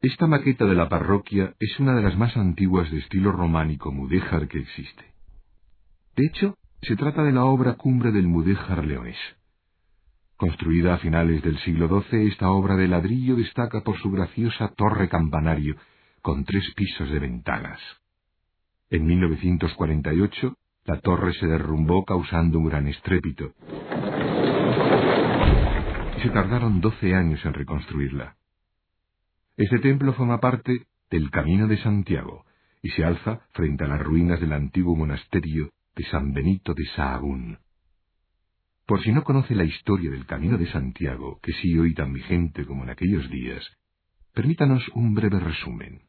Esta maqueta de la parroquia es una de las más antiguas de estilo románico mudéjar que existe. De hecho, se trata de la obra cumbre del mudéjar leonés. Construida a finales del siglo XII, esta obra de ladrillo destaca por su graciosa torre campanario, con tres pisos de ventanas. En 1948, la torre se derrumbó causando un gran estrépito. Se tardaron doce años en reconstruirla. Este templo forma parte del Camino de Santiago y se alza frente a las ruinas del antiguo monasterio de San Benito de Sahagún. Por si no conoce la historia del Camino de Santiago, que sí hoy tan vigente como en aquellos días, permítanos un breve resumen.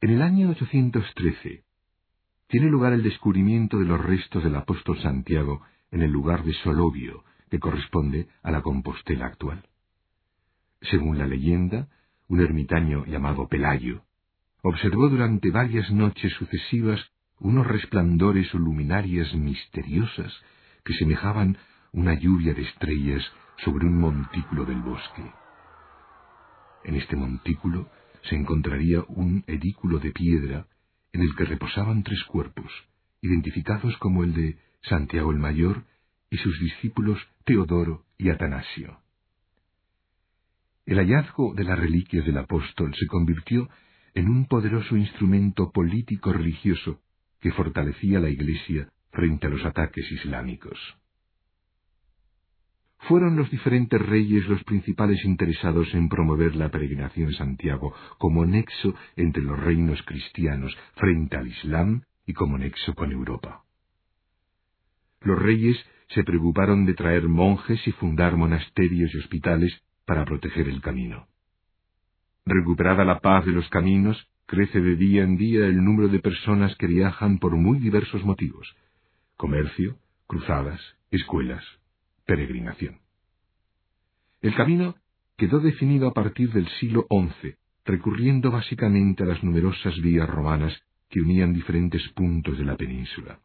En el año 813 tiene lugar el descubrimiento de los restos del apóstol Santiago en el lugar de Solovio, que corresponde a la Compostela actual. Según la leyenda, un ermitaño llamado Pelayo observó durante varias noches sucesivas unos resplandores o luminarias misteriosas que semejaban una lluvia de estrellas sobre un montículo del bosque. En este montículo se encontraría un edículo de piedra en el que reposaban tres cuerpos, identificados como el de Santiago el Mayor y sus discípulos Teodoro y Atanasio. El hallazgo de las reliquias del apóstol se convirtió en un poderoso instrumento político religioso que fortalecía la Iglesia frente a los ataques islámicos. Fueron los diferentes reyes los principales interesados en promover la peregrinación a Santiago como nexo entre los reinos cristianos frente al Islam y como nexo con Europa. Los reyes se preocuparon de traer monjes y fundar monasterios y hospitales para proteger el camino. Recuperada la paz de los caminos, crece de día en día el número de personas que viajan por muy diversos motivos, comercio, cruzadas, escuelas, peregrinación. El camino quedó definido a partir del siglo XI, recurriendo básicamente a las numerosas vías romanas que unían diferentes puntos de la península.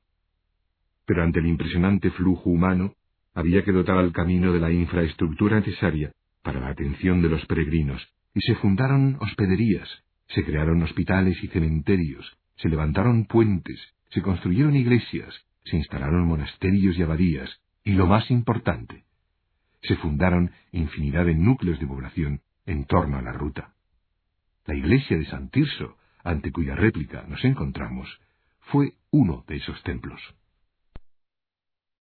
Pero ante el impresionante flujo humano, había que dotar al camino de la infraestructura necesaria para la atención de los peregrinos, y se fundaron hospederías, se crearon hospitales y cementerios, se levantaron puentes, se construyeron iglesias, se instalaron monasterios y abadías, y lo más importante, se fundaron infinidad de núcleos de población en torno a la ruta. La iglesia de San Tirso, ante cuya réplica nos encontramos, fue uno de esos templos.